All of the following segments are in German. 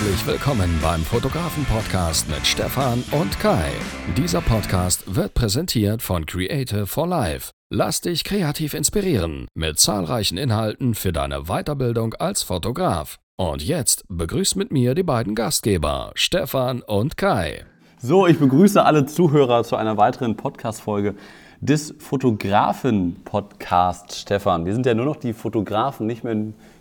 Herzlich willkommen beim Fotografen-Podcast mit Stefan und Kai. Dieser Podcast wird präsentiert von Creative for Life. Lass dich kreativ inspirieren mit zahlreichen Inhalten für deine Weiterbildung als Fotograf. Und jetzt begrüßt mit mir die beiden Gastgeber, Stefan und Kai. So, ich begrüße alle Zuhörer zu einer weiteren Podcast-Folge des Fotografen-Podcasts, Stefan. Wir sind ja nur noch die Fotografen, nicht mehr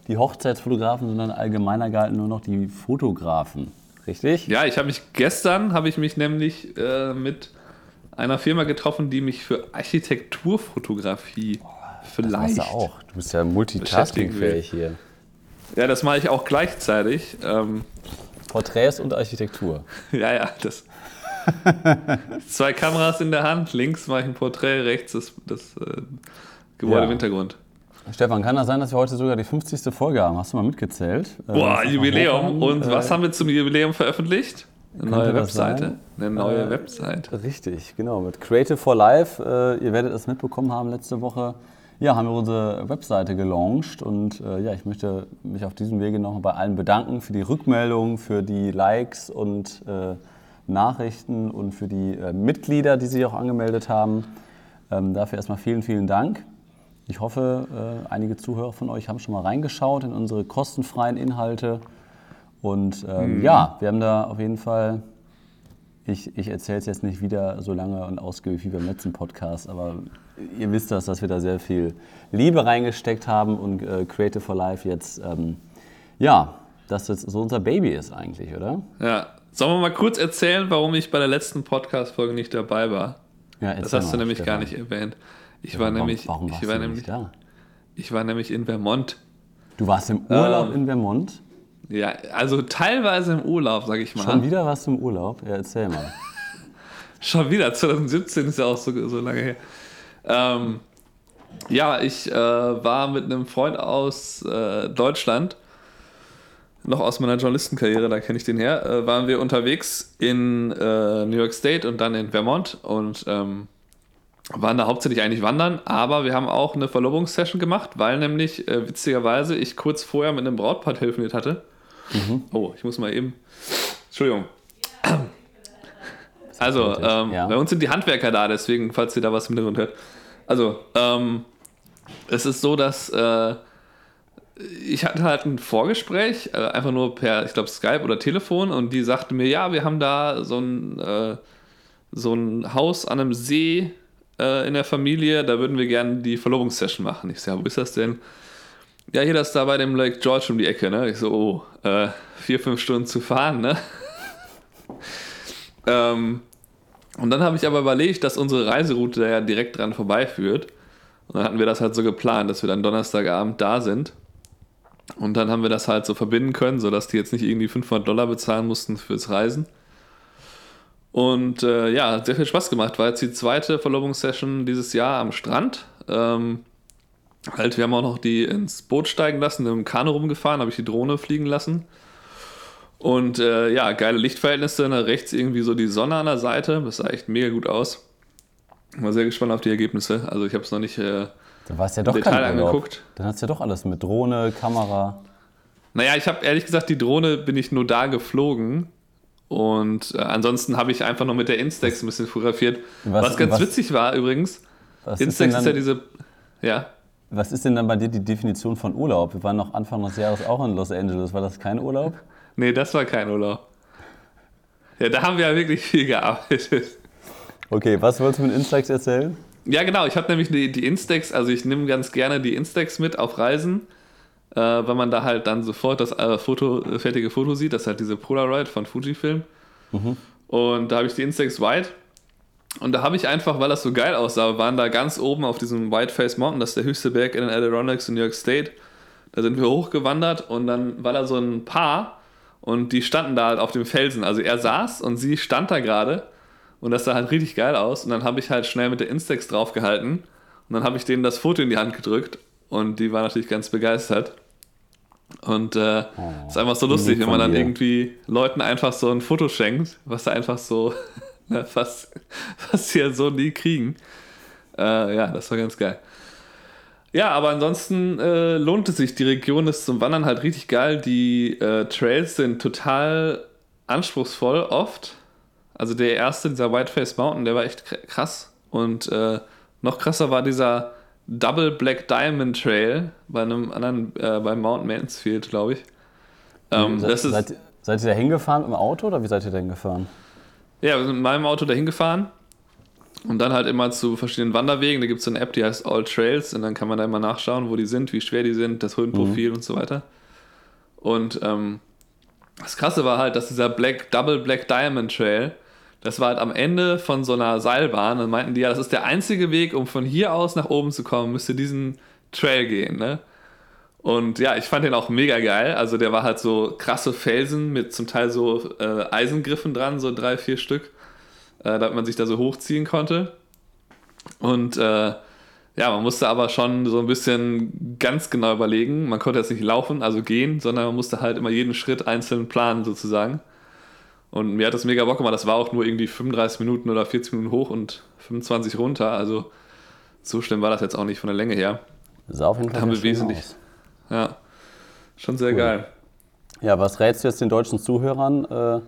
die Hochzeitsfotografen, sondern allgemeiner gehalten nur noch die Fotografen. Richtig? Ja, ich habe mich gestern habe ich mich nämlich äh, mit einer Firma getroffen, die mich für Architekturfotografie oh, vielleicht. Das du auch. Du bist ja multitaskingfähig hier. Ja, das mache ich auch gleichzeitig. Ähm, Porträts und Architektur. ja, ja, das. Zwei Kameras in der Hand, links mache ich ein Porträt, rechts das, das äh, Gebäude ja. im Hintergrund. Stefan, kann das sein, dass wir heute sogar die 50. Folge haben? Hast du mal mitgezählt? Äh, Boah, Jubiläum. Und äh, was haben wir zum Jubiläum veröffentlicht? Eine neue Webseite. Eine neue äh, Webseite. Richtig, genau. Mit Creative for Life. Äh, ihr werdet es mitbekommen haben letzte Woche. Ja, haben wir unsere Webseite gelauncht und äh, ja, ich möchte mich auf diesem Wege noch bei allen bedanken für die Rückmeldungen, für die Likes und äh, Nachrichten und für die Mitglieder, die sich auch angemeldet haben. Ähm, dafür erstmal vielen, vielen Dank. Ich hoffe, äh, einige Zuhörer von euch haben schon mal reingeschaut in unsere kostenfreien Inhalte. Und ähm, mhm. ja, wir haben da auf jeden Fall, ich, ich erzähle es jetzt nicht wieder so lange und ausgiebig wie beim letzten Podcast, aber ihr wisst das, dass wir da sehr viel Liebe reingesteckt haben und äh, Creative for Life jetzt, ähm, ja, dass das so unser Baby ist eigentlich, oder? Ja. Sollen wir mal kurz erzählen, warum ich bei der letzten Podcast-Folge nicht dabei war? Ja, das hast mal, du nämlich gar nicht erwähnt. Ich war warum, nämlich, warum ich war nämlich, da? Ich war nämlich in Vermont. Du warst im Urlaub ähm, in Vermont? Ja, also teilweise im Urlaub, sag ich mal. Schon wieder warst du im Urlaub? Ja, erzähl mal. Schon wieder, 2017 ist ja auch so, so lange her. Ähm, ja, ich äh, war mit einem Freund aus äh, Deutschland, noch aus meiner Journalistenkarriere, da kenne ich den her, äh, waren wir unterwegs in äh, New York State und dann in Vermont und ähm, waren da hauptsächlich eigentlich wandern, aber wir haben auch eine Verlobungssession gemacht, weil nämlich äh, witzigerweise ich kurz vorher mit einem Brautpaar telefoniert hatte. Mhm. Oh, ich muss mal eben. Entschuldigung. Also, ähm, ja. bei uns sind die Handwerker da, deswegen, falls ihr da was im Hintergrund hört. Also, ähm, es ist so, dass äh, ich hatte halt ein Vorgespräch, äh, einfach nur per, ich glaube, Skype oder Telefon, und die sagte mir, ja, wir haben da so ein, äh, so ein Haus an einem See äh, in der Familie, da würden wir gerne die Verlobungssession machen. Ich sage, wo ist das denn? Ja, hier das da bei dem Lake George um die Ecke, ne? Ich so, oh, äh, vier, fünf Stunden zu fahren, ne? ähm, und dann habe ich aber überlegt, dass unsere Reiseroute da ja direkt dran vorbeiführt. Und dann hatten wir das halt so geplant, dass wir dann Donnerstagabend da sind. Und dann haben wir das halt so verbinden können, sodass die jetzt nicht irgendwie 500 Dollar bezahlen mussten fürs Reisen. Und äh, ja, hat sehr viel Spaß gemacht. War jetzt die zweite Verlobungssession dieses Jahr am Strand. Ähm, halt, wir haben auch noch die ins Boot steigen lassen, im Kanu rumgefahren, habe ich die Drohne fliegen lassen. Und äh, ja, geile Lichtverhältnisse, ne? rechts irgendwie so die Sonne an der Seite. Das sah echt mega gut aus. War sehr gespannt auf die Ergebnisse. Also ich habe es noch nicht äh, du warst ja doch Detail angeguckt. Dann hast du ja doch alles mit Drohne, Kamera. Naja, ich habe ehrlich gesagt, die Drohne bin ich nur da geflogen. Und äh, ansonsten habe ich einfach noch mit der Instax ein bisschen fotografiert. Was, was ganz was, witzig war übrigens, Instax ist, ist, ja diese. Ja. Was ist denn dann bei dir die Definition von Urlaub? Wir waren noch Anfang des Jahres auch in Los Angeles. War das kein Urlaub? Nee, das war kein Urlaub. Ja, da haben wir ja wirklich viel gearbeitet. Okay, was wolltest du mit Instax erzählen? Ja, genau. Ich habe nämlich die, die Instax, also ich nehme ganz gerne die Instax mit auf Reisen äh, weil man da halt dann sofort das äh, Foto, äh, fertige Foto sieht. Das ist halt diese Polaroid von Fujifilm. Mhm. Und da habe ich die Instax White. Und da habe ich einfach, weil das so geil aussah, waren da ganz oben auf diesem Whiteface Mountain, das ist der höchste Berg in den Adirondacks in New York State. Da sind wir hochgewandert und dann war da so ein Paar und die standen da halt auf dem Felsen. Also er saß und sie stand da gerade und das sah halt richtig geil aus. Und dann habe ich halt schnell mit der Instax draufgehalten und dann habe ich denen das Foto in die Hand gedrückt und die war natürlich ganz begeistert. Und äh, oh, ist einfach so lustig, wenn man dann irgendwie Leuten einfach so ein Foto schenkt, was sie einfach so ne, fast, fast ja so nie kriegen. Äh, ja, das war ganz geil. Ja, aber ansonsten äh, lohnt es sich. Die Region ist zum Wandern halt richtig geil. Die äh, Trails sind total anspruchsvoll oft. Also der erste, dieser Whiteface Mountain, der war echt krass. Und äh, noch krasser war dieser Double Black Diamond Trail bei einem anderen, äh, bei Mount Mansfield, glaube ich. Ähm, seid, seid, seid, ihr da hingefahren im Auto oder wie seid ihr da hingefahren? Ja, wir sind mit meinem Auto da hingefahren und dann halt immer zu verschiedenen Wanderwegen. Da gibt es so eine App, die heißt All Trails und dann kann man da immer nachschauen, wo die sind, wie schwer die sind, das Höhenprofil mhm. und so weiter. Und ähm, das Krasse war halt, dass dieser Black, Double Black Diamond Trail, das war halt am Ende von so einer Seilbahn und meinten die, ja, das ist der einzige Weg, um von hier aus nach oben zu kommen, müsste diesen Trail gehen, ne? Und ja, ich fand den auch mega geil. Also der war halt so krasse Felsen mit zum Teil so äh, Eisengriffen dran, so drei, vier Stück, äh, damit man sich da so hochziehen konnte. Und äh, ja, man musste aber schon so ein bisschen ganz genau überlegen. Man konnte jetzt nicht laufen, also gehen, sondern man musste halt immer jeden Schritt einzeln planen sozusagen. Und mir hat das mega Bock gemacht. Das war auch nur irgendwie 35 Minuten oder 40 Minuten hoch und 25 runter. Also so schlimm war das jetzt auch nicht von der Länge her. Das auf jeden Fall da haben wir wesentlich. Aus. Ja, schon sehr cool. geil. Ja, was rätst du jetzt den deutschen Zuhörern? Äh,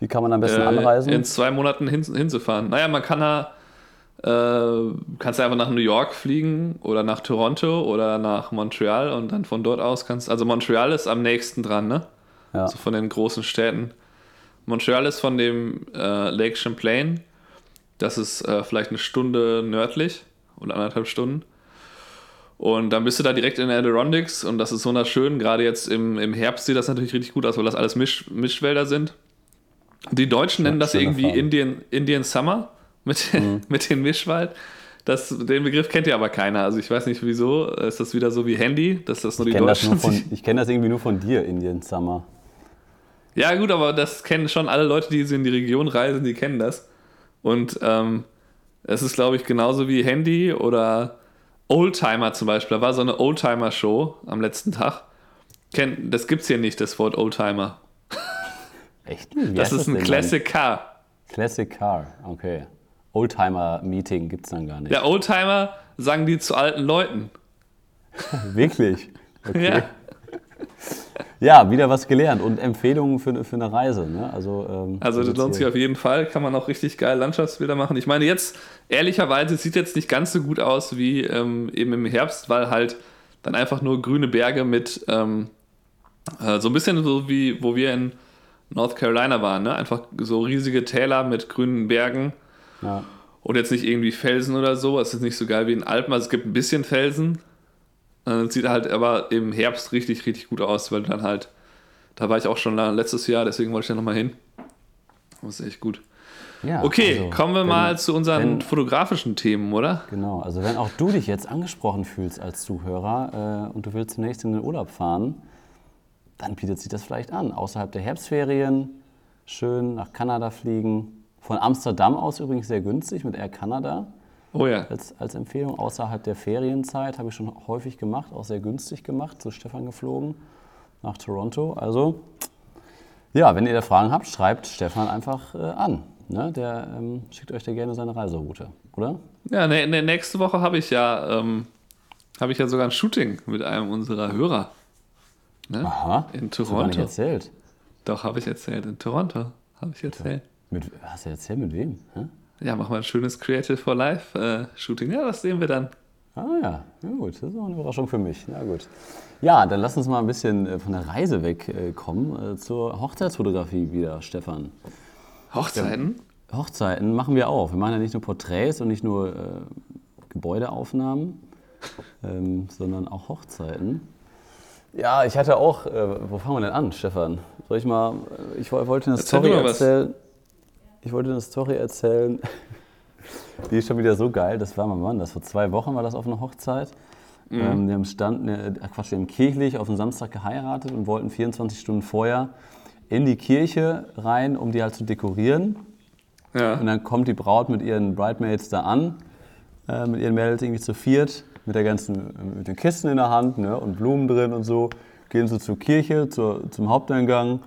wie kann man am besten äh, anreisen? In zwei Monaten hin, hinzufahren. Naja, man kann da, äh, kannst du einfach nach New York fliegen oder nach Toronto oder nach Montreal und dann von dort aus kannst, also Montreal ist am nächsten dran, ne? Ja. Also von den großen Städten. Montreal ist von dem äh, Lake Champlain. Das ist äh, vielleicht eine Stunde nördlich oder anderthalb Stunden. Und dann bist du da direkt in Adirondacks und das ist wunderschön. Gerade jetzt im, im Herbst sieht das natürlich richtig gut aus, weil das alles Misch, Mischwälder sind. Die Deutschen nennen das irgendwie Indian, Indian Summer mit, mhm. mit dem Mischwald. Das, den Begriff kennt ja aber keiner. Also ich weiß nicht wieso. Ist das wieder so wie Handy, dass das nur ich die Deutschen das Ich kenne das irgendwie nur von dir, Indian Summer. Ja, gut, aber das kennen schon alle Leute, die in die Region reisen, die kennen das. Und ähm, es ist, glaube ich, genauso wie Handy oder Oldtimer zum Beispiel. Da war so eine Oldtimer-Show am letzten Tag. Das gibt es hier nicht, das Wort Oldtimer. Echt? Das ist ein Classic Car. Classic Car, okay. Oldtimer-Meeting gibt es dann gar nicht. Der Oldtimer sagen die zu alten Leuten. Wirklich? Okay. Ja. Ja, wieder was gelernt und Empfehlungen für, für eine Reise. Ne? Also, ähm, also das lohnt sich auf jeden Fall, kann man auch richtig geil Landschaftsbilder machen. Ich meine, jetzt, ehrlicherweise, sieht jetzt nicht ganz so gut aus wie ähm, eben im Herbst, weil halt dann einfach nur grüne Berge mit ähm, äh, so ein bisschen so wie, wo wir in North Carolina waren, ne? einfach so riesige Täler mit grünen Bergen. Ja. Und jetzt nicht irgendwie Felsen oder so. Es ist nicht so geil wie in Alpen. Also es gibt ein bisschen Felsen, äh, sieht halt aber im Herbst richtig, richtig gut aus, weil dann halt, da war ich auch schon letztes Jahr, deswegen wollte ich da nochmal hin. Das ist echt gut. Ja, okay, also, kommen wir wenn, mal zu unseren wenn, fotografischen Themen, oder? Genau, also wenn auch du dich jetzt angesprochen fühlst als Zuhörer äh, und du willst zunächst in den Urlaub fahren, dann bietet sich das vielleicht an. Außerhalb der Herbstferien schön nach Kanada fliegen. Von Amsterdam aus übrigens sehr günstig mit Air Canada. Oh ja. Als, als Empfehlung außerhalb der Ferienzeit habe ich schon häufig gemacht, auch sehr günstig gemacht, zu Stefan geflogen nach Toronto. Also, ja, wenn ihr da Fragen habt, schreibt Stefan einfach äh, an. Ne? Der ähm, schickt euch da gerne seine Reiseroute, oder? Ja, ne, ne, nächste Woche habe ich ja ähm, habe ich ja sogar ein Shooting mit einem unserer Hörer. Ne? Aha. In Toronto. Hast du nicht erzählt? Doch, habe ich erzählt. In Toronto habe ich erzählt. Mit, hast du erzählt mit wem? Hä? Ja, machen wir ein schönes Creative for Life äh, Shooting. Ja, das sehen wir dann. Ah ja, ja gut, das ist auch eine Überraschung für mich. Ja gut. Ja, dann lass uns mal ein bisschen äh, von der Reise wegkommen äh, zur Hochzeitsfotografie wieder, Stefan. Hochzeiten? Ja, Hochzeiten machen wir auch. Wir machen ja nicht nur Porträts und nicht nur äh, Gebäudeaufnahmen, ähm, sondern auch Hochzeiten. Ja, ich hatte auch, äh, wo fangen wir denn an, Stefan? Soll ich mal, ich wollte eine Story erzählen ich wollte eine Story erzählen. Die ist schon wieder so geil. Das war mein Mann. Das vor zwei Wochen war das auf einer Hochzeit. Mhm. Ähm, die haben Stand, ne, Quatsch, die haben kirchlich auf den Samstag geheiratet und wollten 24 Stunden vorher in die Kirche rein, um die halt zu dekorieren. Ja. Und dann kommt die Braut mit ihren Bridemaids da an, äh, mit ihren Mädels irgendwie zu viert, mit der ganzen, mit den Kisten in der Hand ne, und Blumen drin und so. Gehen sie zur Kirche, zur, zum Haupteingang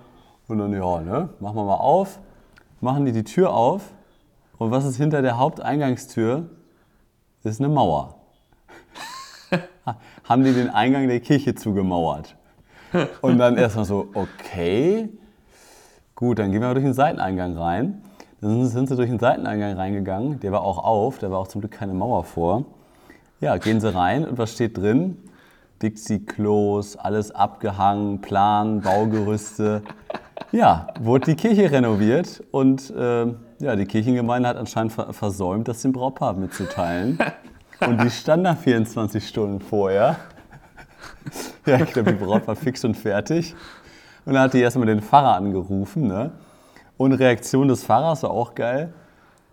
und dann, ja, ne, machen wir mal auf machen die die Tür auf und was ist hinter der Haupteingangstür? Ist eine Mauer. haben die den Eingang der Kirche zugemauert. Und dann erstmal so, okay, gut, dann gehen wir durch den Seiteneingang rein. Dann sind sie durch den Seiteneingang reingegangen, der war auch auf, da war auch zum Glück keine Mauer vor. Ja, gehen sie rein und was steht drin? Dixie-Klos, alles abgehangen, Plan, Baugerüste. Ja, wurde die Kirche renoviert und äh, ja, die Kirchengemeinde hat anscheinend versäumt, das dem Brautpaar mitzuteilen. Und die stand da 24 Stunden vorher. Ja, ich glaube, die Braut war fix und fertig. Und dann hat die erstmal den Pfarrer angerufen. Ne? Und Reaktion des Pfarrers war auch geil.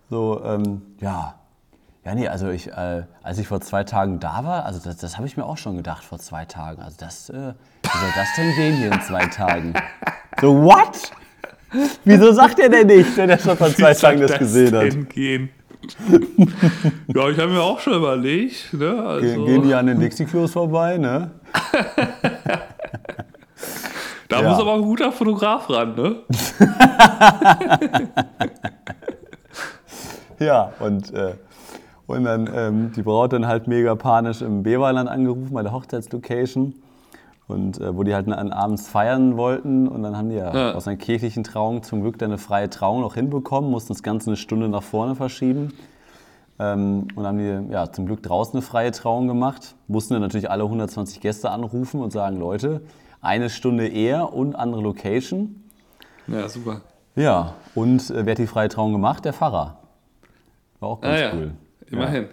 So, ähm, ja, ja, nee, also ich, äh, als ich vor zwei Tagen da war, also das, das habe ich mir auch schon gedacht vor zwei Tagen. Also das, äh, wie soll das denn gehen hier in zwei Tagen? So, what? Wieso sagt er denn nicht, wenn er schon vor zwei Tagen das, das gesehen hat? Gehen? ja, ich habe mir auch schon überlegt. Ne? Also. Gehen die an den Dixie-Klos vorbei, ne? da ja. muss aber ein guter Fotograf ran, ne? ja, und, äh, und dann ähm, die Braut dann halt mega panisch im Beverland angerufen bei der Hochzeitslocation. Und äh, wo die halt an abends feiern wollten und dann haben die ja, ja. aus einer kirchlichen Trauung zum Glück dann eine freie Trauung noch hinbekommen, mussten das Ganze eine Stunde nach vorne verschieben. Ähm, und haben die ja, zum Glück draußen eine freie Trauung gemacht. Mussten dann natürlich alle 120 Gäste anrufen und sagen, Leute, eine Stunde eher und andere Location. Ja, super. Ja, und äh, wer hat die freie Trauung gemacht? Der Pfarrer. War auch ganz ah, ja. cool. Immerhin.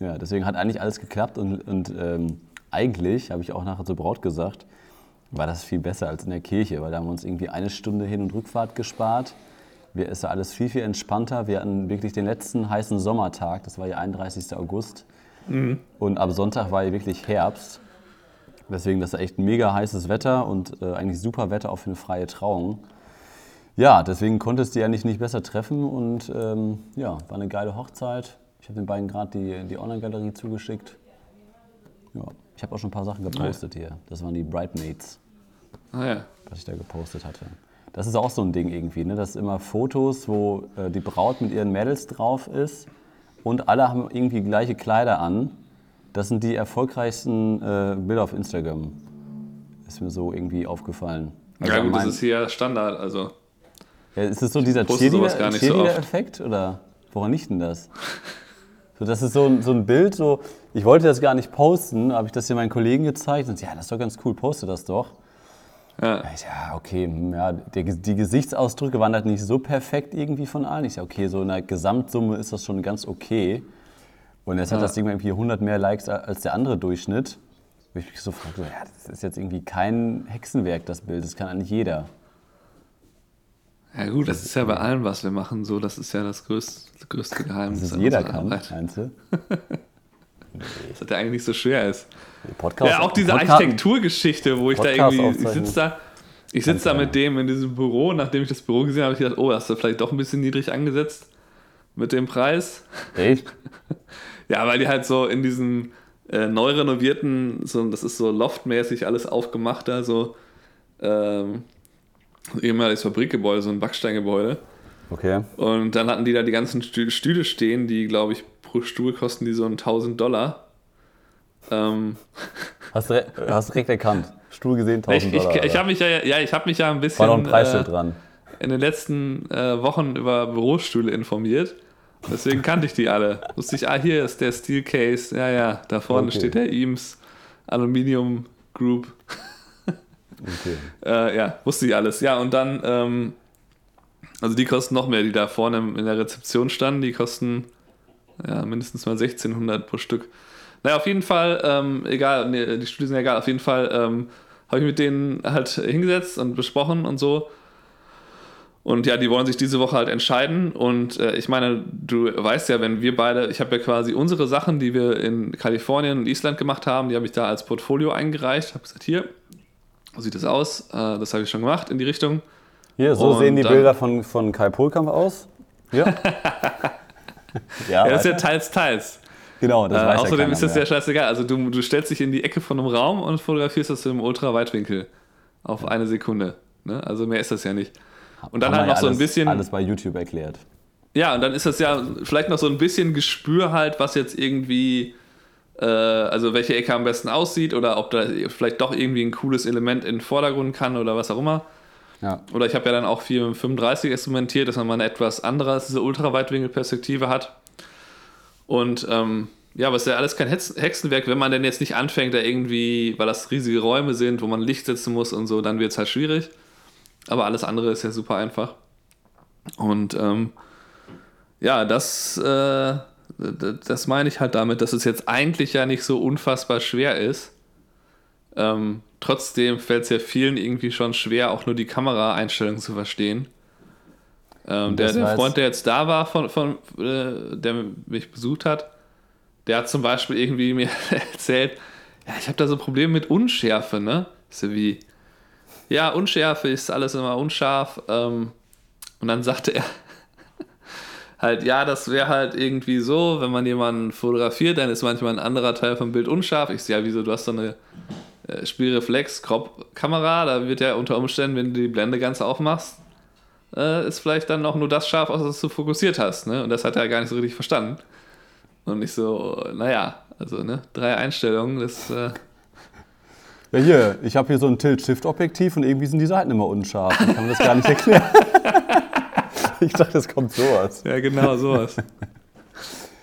Ja. ja. deswegen hat eigentlich alles geklappt und, und ähm, eigentlich, habe ich auch nachher zur Braut gesagt, war das viel besser als in der Kirche, weil da haben wir uns irgendwie eine Stunde Hin- und Rückfahrt gespart. Wir ist alles viel, viel entspannter. Wir hatten wirklich den letzten heißen Sommertag, das war ja 31. August. Mhm. Und ab Sonntag war ja wirklich Herbst. Deswegen, das ist echt mega heißes Wetter und äh, eigentlich super Wetter auch für eine freie Trauung. Ja, deswegen konntest du ja nicht, nicht besser treffen und ähm, ja, war eine geile Hochzeit. Ich habe den beiden gerade die, die Online-Galerie zugeschickt. Ja. Ich habe auch schon ein paar Sachen gepostet hier. Das waren die Bridemaids, ah, ja. was ich da gepostet hatte. Das ist auch so ein Ding irgendwie, ne? Das immer Fotos, wo äh, die Braut mit ihren Mädels drauf ist und alle haben irgendwie gleiche Kleider an. Das sind die erfolgreichsten äh, Bilder auf Instagram. Ist mir so irgendwie aufgefallen. Also ja gut, das ist hier Standard, also. Ja, ist es so dieser Cheerleader-Effekt so oder woran liegt denn das? So, das ist so, so ein Bild, so, ich wollte das gar nicht posten, habe ich das hier meinen Kollegen gezeigt und ja, das ist doch ganz cool, poste das doch. Ja, ja okay, hm, ja, der, die Gesichtsausdrücke waren halt nicht so perfekt irgendwie von allen. Ich sage, okay, so in der Gesamtsumme ist das schon ganz okay. Und jetzt ja. hat das Ding irgendwie 100 mehr Likes als der andere Durchschnitt. Wo ich mich so frage, ja, das ist jetzt irgendwie kein Hexenwerk, das Bild, das kann eigentlich jeder. Ja gut, das ist ja bei allem, was wir machen, so. Das ist ja das größte, das größte Geheimnis. Dass jeder kann, meinst du? Das hat ja eigentlich nicht so schwer ist. Podcast, ja, auch diese Architekturgeschichte, wo ich Podcast da irgendwie, ich sitze da, ich sitze da mit dem in diesem Büro, nachdem ich das Büro gesehen habe, habe ich gedacht, oh, hast du vielleicht doch ein bisschen niedrig angesetzt mit dem Preis. Echt? ja, weil die halt so in diesen äh, neu renovierten, so, das ist so loftmäßig alles aufgemacht da, so ähm, ehemaliges Fabrikgebäude, so ein Backsteingebäude. Okay. Und dann hatten die da die ganzen Stühle stehen, die, glaube ich, pro Stuhl kosten die so 1000 Dollar. Ähm. Hast du hast direkt erkannt. Stuhl gesehen, 1000 ich, Dollar. Ich, ich habe mich, ja, ja, hab mich ja ein bisschen. War noch ein Preisschild äh, dran. In den letzten äh, Wochen über Bürostühle informiert. Deswegen kannte ich die alle. Wusste ich, ah, hier ist der Steel Case. Ja, ja, da vorne okay. steht der Eames Aluminium Group. Okay. äh, ja, wusste ich alles. Ja, und dann, ähm, also die kosten noch mehr, die da vorne in der Rezeption standen. Die kosten ja, mindestens mal 1600 pro Stück. Naja, auf jeden Fall, ähm, egal, nee, die Studien sind egal, auf jeden Fall ähm, habe ich mit denen halt hingesetzt und besprochen und so. Und ja, die wollen sich diese Woche halt entscheiden. Und äh, ich meine, du weißt ja, wenn wir beide, ich habe ja quasi unsere Sachen, die wir in Kalifornien und Island gemacht haben, die habe ich da als Portfolio eingereicht. Habe gesagt, hier, so sieht das aus. Äh, das habe ich schon gemacht in die Richtung. Hier, so und sehen die Bilder von, von Kai Polkamp aus. Ja. ja, ja das ist ja teils, teils. Genau, das äh, weiß Außerdem ja ist das ja scheißegal. Also du, du stellst dich in die Ecke von einem Raum und fotografierst das im Ultraweitwinkel auf eine Sekunde. Ne? Also mehr ist das ja nicht. Und dann Haben halt noch ja so ein bisschen. Alles bei YouTube erklärt. Ja, und dann ist das ja vielleicht noch so ein bisschen Gespür halt, was jetzt irgendwie also welche Ecke am besten aussieht oder ob da vielleicht doch irgendwie ein cooles Element in den Vordergrund kann oder was auch immer. Ja. Oder ich habe ja dann auch viel mit 35 experimentiert, dass man mal eine etwas andere, diese Ultraweitwinkelperspektive hat. Und ähm, ja, aber es ist ja alles kein Hexenwerk, wenn man denn jetzt nicht anfängt, da irgendwie, weil das riesige Räume sind, wo man Licht setzen muss und so, dann wird es halt schwierig. Aber alles andere ist ja super einfach. Und ähm, ja, das, äh, das meine ich halt damit, dass es jetzt eigentlich ja nicht so unfassbar schwer ist. Ähm, trotzdem fällt es ja vielen irgendwie schon schwer, auch nur die Kameraeinstellungen zu verstehen. Ähm, der, der Freund, der jetzt da war, von, von, äh, der mich besucht hat, der hat zum Beispiel irgendwie mir erzählt, ja, ich habe da so Probleme mit Unschärfe, ne? So wie, ja, Unschärfe ist alles immer unscharf. Ähm, und dann sagte er halt, ja, das wäre halt irgendwie so, wenn man jemanden fotografiert, dann ist manchmal ein anderer Teil vom Bild unscharf. Ich sehe ja, wieso, du hast so eine äh, Spielreflex-Kamera, da wird ja unter Umständen, wenn du die Blende ganz aufmachst, äh, ist vielleicht dann auch nur das scharf, aus was du fokussiert hast. Ne? Und das hat er gar nicht so richtig verstanden. Und ich so, naja, also ne, drei Einstellungen, das. Äh ja, hier, ich habe hier so ein Tilt-Shift-Objektiv und irgendwie sind die Seiten immer unscharf. Ich kann mir das gar nicht erklären. ich dachte, es kommt sowas. Ja, genau, sowas.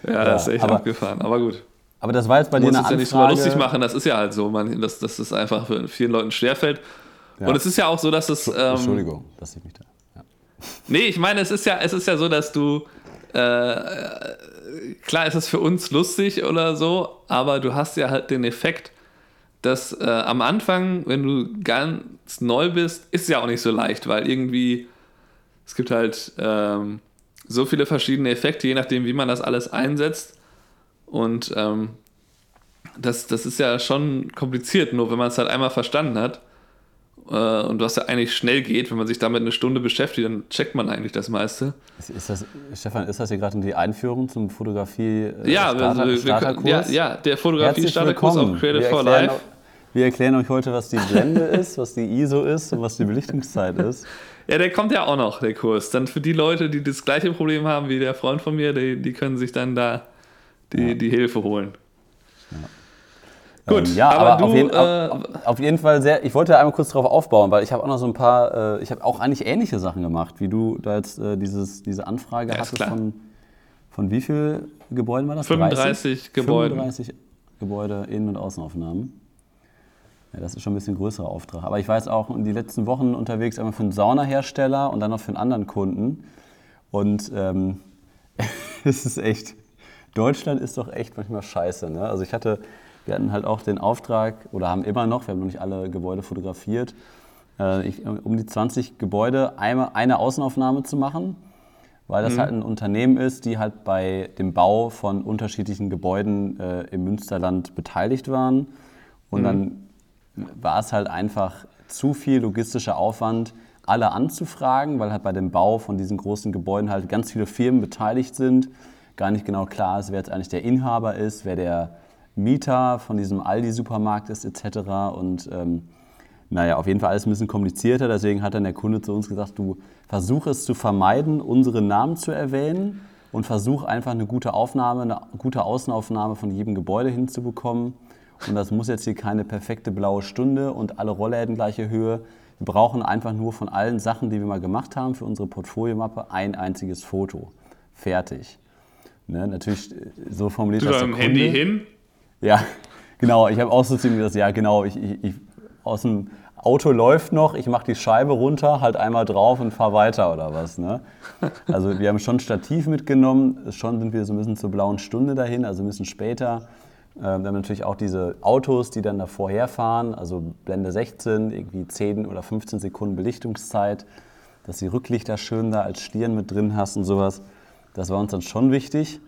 Ja, ja das ist echt aber, abgefahren, aber gut. Aber das war jetzt bei dir eine Anfrage... ja nicht drüber lustig machen, das ist ja halt so, man, dass, dass das einfach für vielen Leuten schwerfällt. Ja. Und es ist ja auch so, dass es... Ähm, Entschuldigung, dass ich mich da... Ja. Nee, ich meine, es ist ja, es ist ja so, dass du... Äh, klar ist es für uns lustig oder so, aber du hast ja halt den Effekt, dass äh, am Anfang, wenn du ganz neu bist, ist es ja auch nicht so leicht, weil irgendwie es gibt halt ähm, so viele verschiedene Effekte, je nachdem, wie man das alles einsetzt. Und ähm, das, das ist ja schon kompliziert, nur wenn man es halt einmal verstanden hat äh, und was ja eigentlich schnell geht, wenn man sich damit eine Stunde beschäftigt, dann checkt man eigentlich das meiste. Ist das, Stefan, ist das hier gerade die Einführung zum Fotografie äh, ja, Starter, also, Starterkurs? Ja, ja, der Fotografie-Starterkurs auf Creative for Life. Wir erklären euch heute, was die Blende ist, was die ISO ist und was die Belichtungszeit ist. Ja, der kommt ja auch noch, der Kurs. Dann für die Leute, die das gleiche Problem haben wie der Freund von mir, die, die können sich dann da die, ja. die Hilfe holen. Ja. Gut, ähm, ja, aber, aber du, auf, jeden, äh, auf, auf, jeden, Fall sehr. Ich wollte einmal kurz darauf aufbauen, weil ich habe auch noch so ein paar, äh, ich habe auch eigentlich ähnliche Sachen gemacht, wie du da jetzt äh, dieses, diese Anfrage ja, hattest von, von wie viel Gebäuden war das? 35 Gebäude. 35 Gebäude, Innen- und Außenaufnahmen. Ja, das ist schon ein bisschen größerer Auftrag. Aber ich war jetzt auch in die letzten Wochen unterwegs, einmal für einen Saunahersteller und dann noch für einen anderen Kunden. Und ähm, es ist echt, Deutschland ist doch echt manchmal scheiße. Ne? Also ich hatte, wir hatten halt auch den Auftrag, oder haben immer noch, wir haben noch nicht alle Gebäude fotografiert, äh, ich, um die 20 Gebäude eine, eine Außenaufnahme zu machen, weil das mhm. halt ein Unternehmen ist, die halt bei dem Bau von unterschiedlichen Gebäuden äh, im Münsterland beteiligt waren. Und mhm. dann war es halt einfach zu viel logistischer Aufwand, alle anzufragen, weil halt bei dem Bau von diesen großen Gebäuden halt ganz viele Firmen beteiligt sind. Gar nicht genau klar ist, wer jetzt eigentlich der Inhaber ist, wer der Mieter von diesem Aldi-Supermarkt ist, etc. Und ähm, naja, auf jeden Fall alles ein bisschen komplizierter. Deswegen hat dann der Kunde zu uns gesagt, du versuch es zu vermeiden, unsere Namen zu erwähnen und versuch einfach eine gute Aufnahme, eine gute Außenaufnahme von jedem Gebäude hinzubekommen. Und das muss jetzt hier keine perfekte blaue Stunde und alle Rollläden gleiche Höhe. Wir brauchen einfach nur von allen Sachen, die wir mal gemacht haben für unsere Portfoliomappe, ein einziges Foto. Fertig. Ne, natürlich, äh, so formuliert du das Kunde. Handy hin? Ja, genau. Ich habe auch so ziemlich das, ja genau, ich, ich, ich, aus dem Auto läuft noch, ich mache die Scheibe runter, halt einmal drauf und fahre weiter oder was. Ne? Also wir haben schon Stativ mitgenommen, schon sind wir so ein bisschen zur blauen Stunde dahin, also ein bisschen später. Ähm, wir haben natürlich auch diese Autos, die dann davor herfahren, also Blende 16, irgendwie 10 oder 15 Sekunden Belichtungszeit, dass die Rücklichter schön da als Stirn mit drin hast und sowas. Das war uns dann schon wichtig.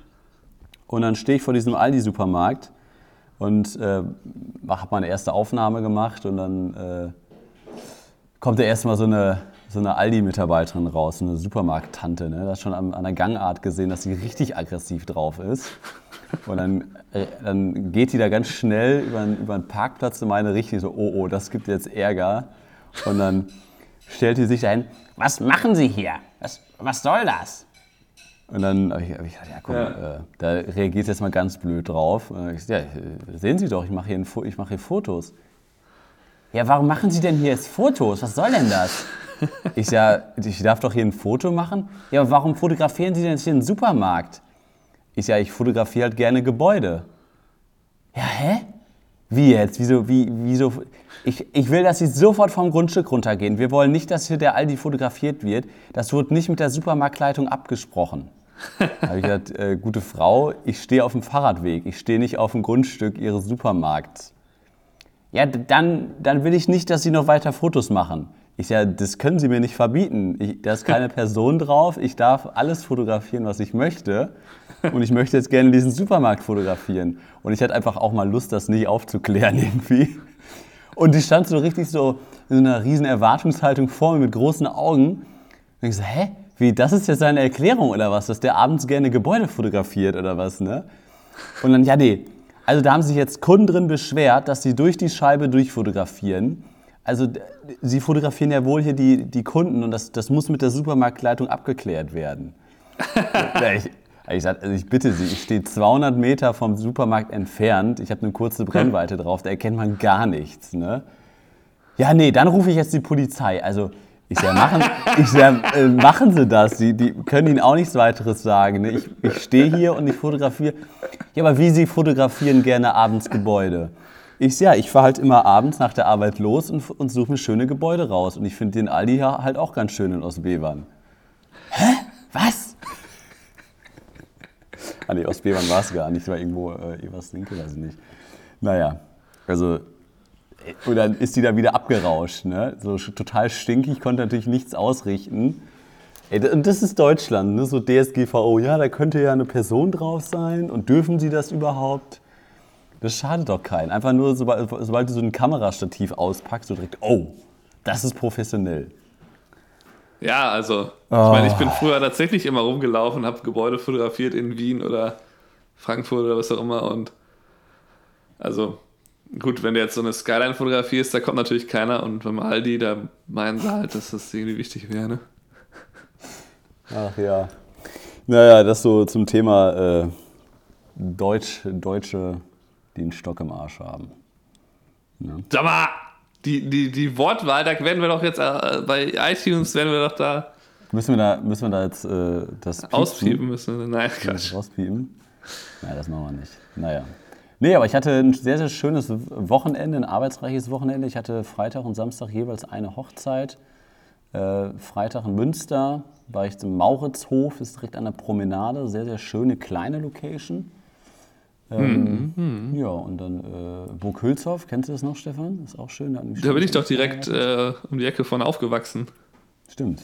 Und dann stehe ich vor diesem Aldi-Supermarkt und äh, habe meine erste Aufnahme gemacht und dann äh, kommt da erstmal so eine, so eine Aldi-Mitarbeiterin raus, eine Supermarkt-Tante. Ne? Das schon an, an der Gangart gesehen, dass sie richtig aggressiv drauf ist. Und dann, äh, dann geht die da ganz schnell über, über den Parkplatz in meine Richtung, so, oh, oh, das gibt jetzt Ärger. Und dann stellt die sich dahin, was machen Sie hier? Was, was soll das? Und dann habe ich, hab ich gedacht, ja komm, ja. Äh, da reagiert jetzt mal ganz blöd drauf. Ich, ja, sehen Sie doch, ich mache hier, mach hier Fotos. Ja, warum machen Sie denn hier jetzt Fotos? Was soll denn das? Ich ja, ich darf doch hier ein Foto machen. Ja, aber warum fotografieren Sie denn jetzt hier einen Supermarkt? Ich ja, ich fotografiere halt gerne Gebäude. Ja, hä? Wie jetzt? Wieso? Wie, wieso? Ich, ich will, dass Sie sofort vom Grundstück runtergehen. Wir wollen nicht, dass hier der Aldi fotografiert wird. Das wird nicht mit der Supermarktleitung abgesprochen. da habe ich gesagt, äh, gute Frau, ich stehe auf dem Fahrradweg. Ich stehe nicht auf dem Grundstück Ihres Supermarkts. Ja, dann, dann will ich nicht, dass Sie noch weiter Fotos machen. Ich ja, das können Sie mir nicht verbieten. Ich, da ist keine Person drauf. Ich darf alles fotografieren, was ich möchte. Und ich möchte jetzt gerne diesen Supermarkt fotografieren. Und ich hatte einfach auch mal Lust, das nicht aufzuklären irgendwie. Und die stand so richtig so in so einer riesen Erwartungshaltung vor mir mit großen Augen. Und ich so, hä? Wie, das ist jetzt seine Erklärung oder was? Dass der abends gerne Gebäude fotografiert oder was, ne? Und dann, ja, nee. Also da haben sich jetzt Kunden drin beschwert, dass sie durch die Scheibe durchfotografieren. Also sie fotografieren ja wohl hier die, die Kunden und das, das muss mit der Supermarktleitung abgeklärt werden. ich, ich sag, also ich bitte Sie, ich stehe 200 Meter vom Supermarkt entfernt, ich habe eine kurze Brennweite drauf, da erkennt man gar nichts. Ne? Ja, nee, dann rufe ich jetzt die Polizei. Also ich sage, machen, ich sag, äh, machen Sie das. Die, die können Ihnen auch nichts weiteres sagen. Ne? Ich, ich stehe hier und ich fotografiere. Ja, aber wie Sie fotografieren gerne abends Gebäude? Ich ja, ich fahre halt immer abends nach der Arbeit los und, und suche mir schöne Gebäude raus. Und ich finde den Aldi halt auch ganz schön in Ostbevern. Hä? Was? ah nee, Ostbevern war es gar nicht. war irgendwo äh, Everslinke, weiß ich nicht. Naja, also und dann ist die da wieder abgerauscht. Ne? So total stinkig, konnte natürlich nichts ausrichten. Ey, das ist Deutschland, ne? so DSGVO. Ja, da könnte ja eine Person drauf sein. Und dürfen sie das überhaupt? Das schadet doch keinen. Einfach nur, sobald, sobald du so ein Kamerastativ auspackst, du direkt, oh, das ist professionell. Ja, also, oh. ich meine, ich bin früher tatsächlich immer rumgelaufen, habe Gebäude fotografiert in Wien oder Frankfurt oder was auch immer. Und also, Gut, wenn du jetzt so eine Skyline fotografierst, da kommt natürlich keiner und beim Aldi, da meinen sie halt, dass das irgendwie wichtig wäre, ne? Ach ja. Naja, das so zum Thema äh, Deutsch, Deutsche, die einen Stock im Arsch haben. Ja. Sag mal, die, die, die Wortwahl, da werden wir doch jetzt äh, bei iTunes, werden wir doch da. Müssen wir da, müssen wir da jetzt äh, das. Auspiepen müssen? Nein, Quatsch. Nein, das machen wir nicht. Naja. Nee, aber ich hatte ein sehr, sehr schönes Wochenende, ein arbeitsreiches Wochenende. Ich hatte Freitag und Samstag jeweils eine Hochzeit. Äh, Freitag in Münster war ich zum Mauritzhof, ist direkt an der Promenade. Sehr, sehr schöne kleine Location. Ähm, mhm. Ja, und dann äh, Burg Hülshoff, kennst du das noch, Stefan? Ist auch schön. Da, da bin ich doch direkt äh, um die Ecke von aufgewachsen. Stimmt.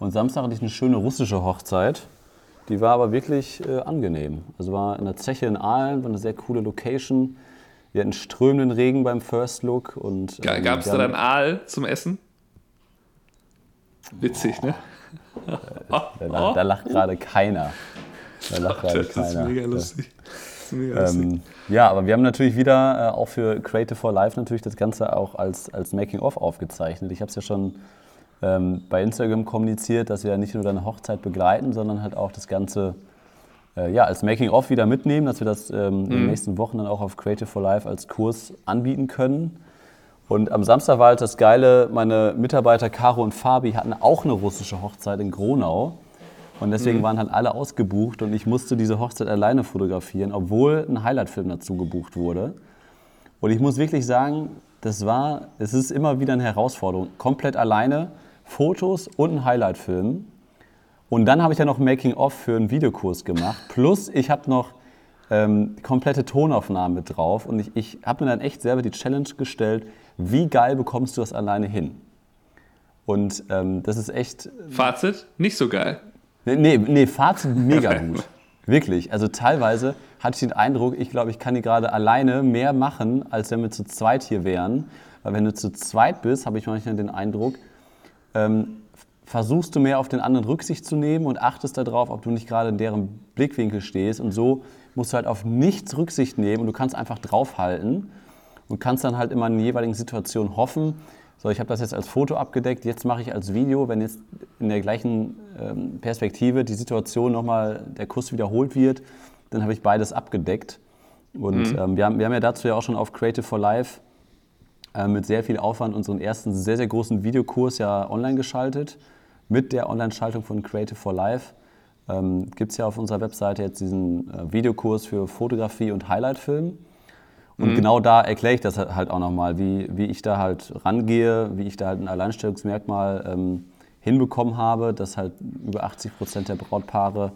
Und Samstag hatte ich eine schöne russische Hochzeit. Die war aber wirklich äh, angenehm. Also war in der Zeche in Aalen, war eine sehr coole Location. Wir hatten strömenden Regen beim First Look. Und, ähm, Gab es da dann Aal zum Essen? Witzig, oh. ne? Da, da, da lacht gerade keiner. Da lacht keiner. Das ist mega lustig. Ist mega lustig. Ähm, ja, aber wir haben natürlich wieder äh, auch für Creative for Life natürlich das Ganze auch als, als Making-of aufgezeichnet. Ich habe es ja schon ähm, bei Instagram kommuniziert, dass wir nicht nur deine Hochzeit begleiten, sondern halt auch das Ganze äh, ja, als Making-of wieder mitnehmen, dass wir das ähm, mhm. in den mhm. nächsten Wochen dann auch auf Creative for Life als Kurs anbieten können. Und am Samstag war halt das Geile, meine Mitarbeiter Caro und Fabi hatten auch eine russische Hochzeit in Gronau. Und deswegen mhm. waren halt alle ausgebucht und ich musste diese Hochzeit alleine fotografieren, obwohl ein Highlight-Film dazu gebucht wurde. Und ich muss wirklich sagen, das war, es ist immer wieder eine Herausforderung, komplett alleine Fotos und einen Highlight-Film. Und dann habe ich ja noch Making-of für einen Videokurs gemacht. Plus ich habe noch ähm, komplette Tonaufnahmen mit drauf. Und ich, ich habe mir dann echt selber die Challenge gestellt, wie geil bekommst du das alleine hin? Und ähm, das ist echt... Fazit? Nicht so geil. Nee, nee, Fazit mega gut. Wirklich. Also teilweise hatte ich den Eindruck, ich glaube, ich kann hier gerade alleine mehr machen, als wenn wir zu zweit hier wären. Weil wenn du zu zweit bist, habe ich manchmal den Eindruck, ähm, versuchst du mehr auf den anderen Rücksicht zu nehmen und achtest darauf, ob du nicht gerade in deren Blickwinkel stehst. Und so musst du halt auf nichts Rücksicht nehmen und du kannst einfach draufhalten und kannst dann halt immer in jeweiligen Situationen hoffen, so, ich habe das jetzt als Foto abgedeckt, jetzt mache ich als Video, wenn jetzt in der gleichen ähm, Perspektive die Situation nochmal, der Kuss wiederholt wird, dann habe ich beides abgedeckt. Und mhm. ähm, wir, haben, wir haben ja dazu ja auch schon auf Creative for Life äh, mit sehr viel Aufwand unseren ersten sehr, sehr großen Videokurs ja online geschaltet. Mit der Online-Schaltung von Creative for Life ähm, gibt es ja auf unserer Webseite jetzt diesen äh, Videokurs für Fotografie und Highlight-Film. Und mhm. genau da erkläre ich das halt auch nochmal, wie, wie ich da halt rangehe, wie ich da halt ein Alleinstellungsmerkmal ähm, hinbekommen habe, dass halt über 80 Prozent der Brautpaare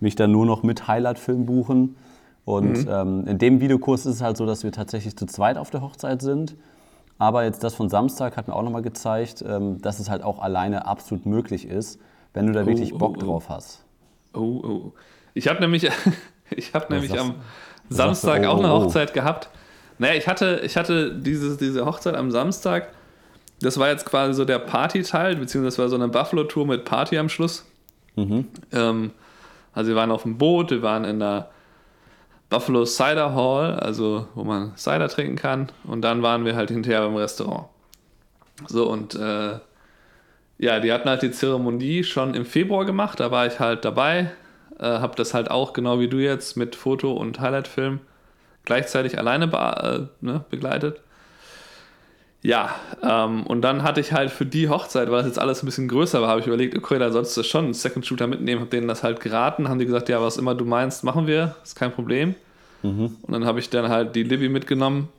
mich dann nur noch mit Highlight-Film buchen. Und mhm. ähm, in dem Videokurs ist es halt so, dass wir tatsächlich zu zweit auf der Hochzeit sind. Aber jetzt das von Samstag hat mir auch nochmal gezeigt, ähm, dass es halt auch alleine absolut möglich ist, wenn du da oh, wirklich Bock oh, oh. drauf hast. Oh, oh. Ich habe nämlich, ich hab nämlich am Samstag auch eine Hochzeit gehabt. Naja, ich hatte, ich hatte dieses, diese Hochzeit am Samstag. Das war jetzt quasi so der Party-Teil, beziehungsweise war so eine Buffalo-Tour mit Party am Schluss. Mhm. Ähm, also wir waren auf dem Boot, wir waren in der Buffalo Cider Hall, also wo man Cider trinken kann. Und dann waren wir halt hinterher beim Restaurant. So, und äh, ja, die hatten halt die Zeremonie schon im Februar gemacht, da war ich halt dabei, äh, habe das halt auch genau wie du jetzt mit Foto und Highlight-Film gleichzeitig alleine be äh, ne, begleitet. Ja, ähm, und dann hatte ich halt für die Hochzeit, weil das jetzt alles ein bisschen größer war, habe ich überlegt, okay, da sollst du schon einen Second Shooter mitnehmen, habe denen das halt geraten, haben die gesagt, ja, was immer du meinst, machen wir, ist kein Problem. Mhm. Und dann habe ich dann halt die Libby mitgenommen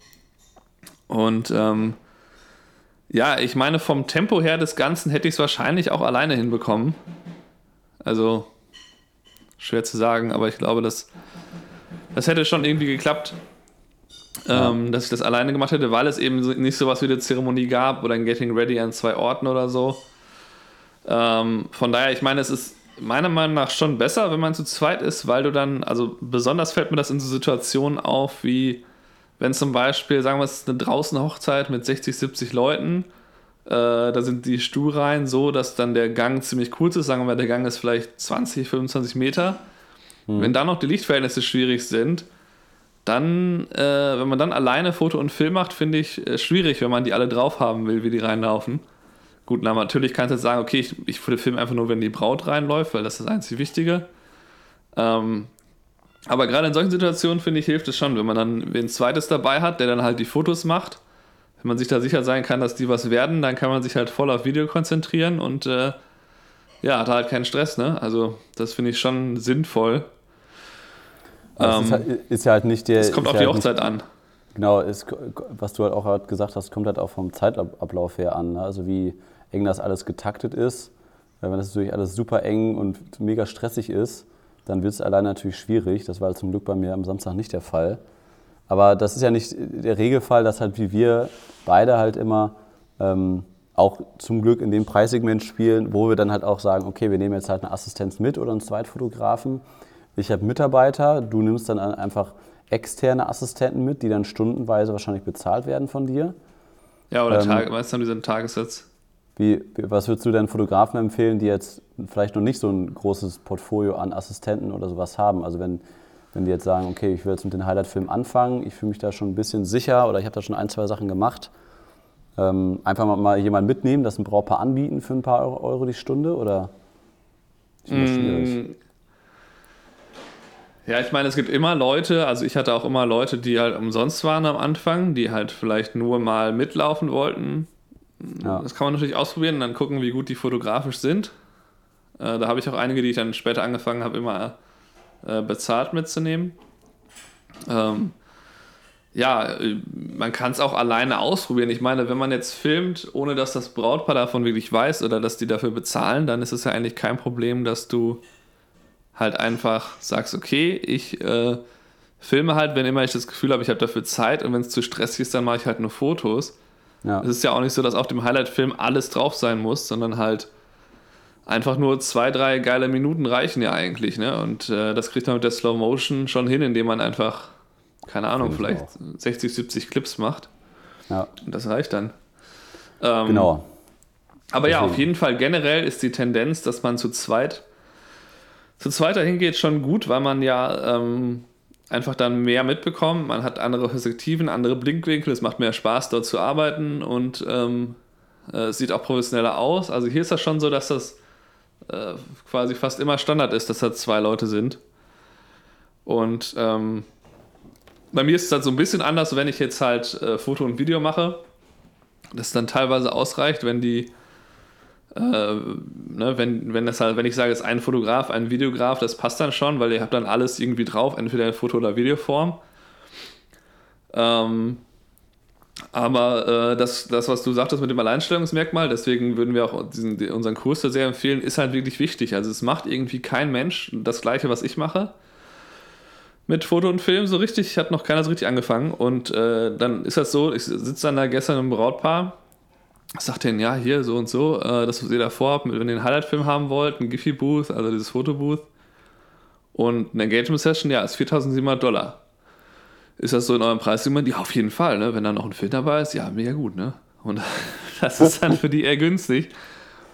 und ähm, ja, ich meine, vom Tempo her des Ganzen hätte ich es wahrscheinlich auch alleine hinbekommen. Also, schwer zu sagen, aber ich glaube, das das hätte schon irgendwie geklappt, ja. ähm, dass ich das alleine gemacht hätte, weil es eben nicht so was wie eine Zeremonie gab oder ein Getting Ready an zwei Orten oder so. Ähm, von daher, ich meine, es ist meiner Meinung nach schon besser, wenn man zu zweit ist, weil du dann, also besonders fällt mir das in so Situationen auf, wie wenn zum Beispiel, sagen wir, es ist eine draußen Hochzeit mit 60, 70 Leuten, da sind die Stuhlreihen so, dass dann der Gang ziemlich kurz ist, sagen wir, der Gang ist vielleicht 20, 25 Meter Mhm. Wenn da noch die Lichtverhältnisse schwierig sind, dann, äh, wenn man dann alleine Foto und Film macht, finde ich äh, schwierig, wenn man die alle drauf haben will, wie die reinlaufen. Gut, na, natürlich kannst du jetzt sagen, okay, ich, ich filme einfach nur, wenn die Braut reinläuft, weil das ist das einzig Wichtige. Ähm, aber gerade in solchen Situationen, finde ich, hilft es schon, wenn man dann ein zweites dabei hat, der dann halt die Fotos macht. Wenn man sich da sicher sein kann, dass die was werden, dann kann man sich halt voll auf Video konzentrieren und äh, ja, hat halt keinen Stress, ne? Also, das finde ich schon sinnvoll. Ähm, ist, halt, ist, ja halt nicht der. Es kommt auf die halt Hochzeit nicht, an. Genau, ist, was du halt auch halt gesagt hast, kommt halt auch vom Zeitablauf her an. Ne? Also, wie eng das alles getaktet ist. Wenn das natürlich alles super eng und mega stressig ist, dann wird es allein natürlich schwierig. Das war zum Glück bei mir am Samstag nicht der Fall. Aber das ist ja nicht der Regelfall, dass halt wie wir beide halt immer ähm, auch zum Glück in dem Preissegment spielen, wo wir dann halt auch sagen, okay, wir nehmen jetzt halt eine Assistenz mit oder einen Zweitfotografen. Ich habe Mitarbeiter, du nimmst dann einfach externe Assistenten mit, die dann stundenweise wahrscheinlich bezahlt werden von dir. Ja, oder ähm, Tag, die so einen Tagessatz. Wie, was würdest du denn Fotografen empfehlen, die jetzt vielleicht noch nicht so ein großes Portfolio an Assistenten oder sowas haben? Also wenn, wenn die jetzt sagen, okay, ich will jetzt mit den Highlight-Filmen anfangen, ich fühle mich da schon ein bisschen sicher oder ich habe da schon ein, zwei Sachen gemacht, ähm, einfach mal, jemanden mitnehmen, das ein Brautpaar anbieten für ein paar Euro, Euro die Stunde oder das mm. schwierig? Ja, ich meine, es gibt immer Leute, also ich hatte auch immer Leute, die halt umsonst waren am Anfang, die halt vielleicht nur mal mitlaufen wollten. Ja. Das kann man natürlich ausprobieren und dann gucken, wie gut die fotografisch sind. Äh, da habe ich auch einige, die ich dann später angefangen habe, immer äh, bezahlt mitzunehmen. Ähm, ja, äh, man kann es auch alleine ausprobieren. Ich meine, wenn man jetzt filmt, ohne dass das Brautpaar davon wirklich weiß oder dass die dafür bezahlen, dann ist es ja eigentlich kein Problem, dass du halt einfach sagst, okay, ich äh, filme halt, wenn immer ich das Gefühl habe, ich habe dafür Zeit und wenn es zu stressig ist, dann mache ich halt nur Fotos. Ja. Es ist ja auch nicht so, dass auf dem Highlight-Film alles drauf sein muss, sondern halt einfach nur zwei, drei geile Minuten reichen ja eigentlich. Ne? Und äh, das kriegt man mit der Slow Motion schon hin, indem man einfach keine Ahnung, vielleicht 60, 70 Clips macht. Ja. Und das reicht dann. Ähm, genau. Aber Deswegen. ja, auf jeden Fall generell ist die Tendenz, dass man zu zweit zu zweit dahin geht schon gut, weil man ja ähm, einfach dann mehr mitbekommt. Man hat andere Perspektiven, andere Blinkwinkel. Es macht mehr Spaß, dort zu arbeiten und ähm, Äh, es sieht auch professioneller aus. Also hier ist das schon so, dass das äh, quasi fast immer Standard ist, dass da zwei Leute sind. Und ähm, bei mir ist es halt so ein bisschen anders, wenn ich jetzt halt äh, Foto und Video mache. Das dann teilweise ausreicht, wenn die, äh, ne, wenn, wenn das halt, wenn ich sage, es ist ein Fotograf, ein Videograf, das passt dann schon, weil ihr habt dann alles irgendwie drauf, entweder in Foto- oder Videoform. Ähm, aber äh, das, das, was du sagtest mit dem Alleinstellungsmerkmal, deswegen würden wir auch diesen, unseren Kurs sehr empfehlen, ist halt wirklich wichtig. Also es macht irgendwie kein Mensch das gleiche, was ich mache mit Foto und Film so richtig, hat noch keiner so richtig angefangen. Und äh, dann ist das so, ich sitze dann da gestern im Brautpaar, sagt denen, ja, hier so und so, äh, das, was ihr da vorhabt, wenn ihr einen Highlight-Film haben wollt, ein Giphy-Booth, also dieses Fotobooth und eine Engagement-Session, ja, ist 4700 Dollar. Ist das so in eurem Preissegment? Ja, auf jeden Fall, ne? Wenn da noch ein Film dabei ist, ja, mega gut, ne? Und das ist dann für die eher günstig.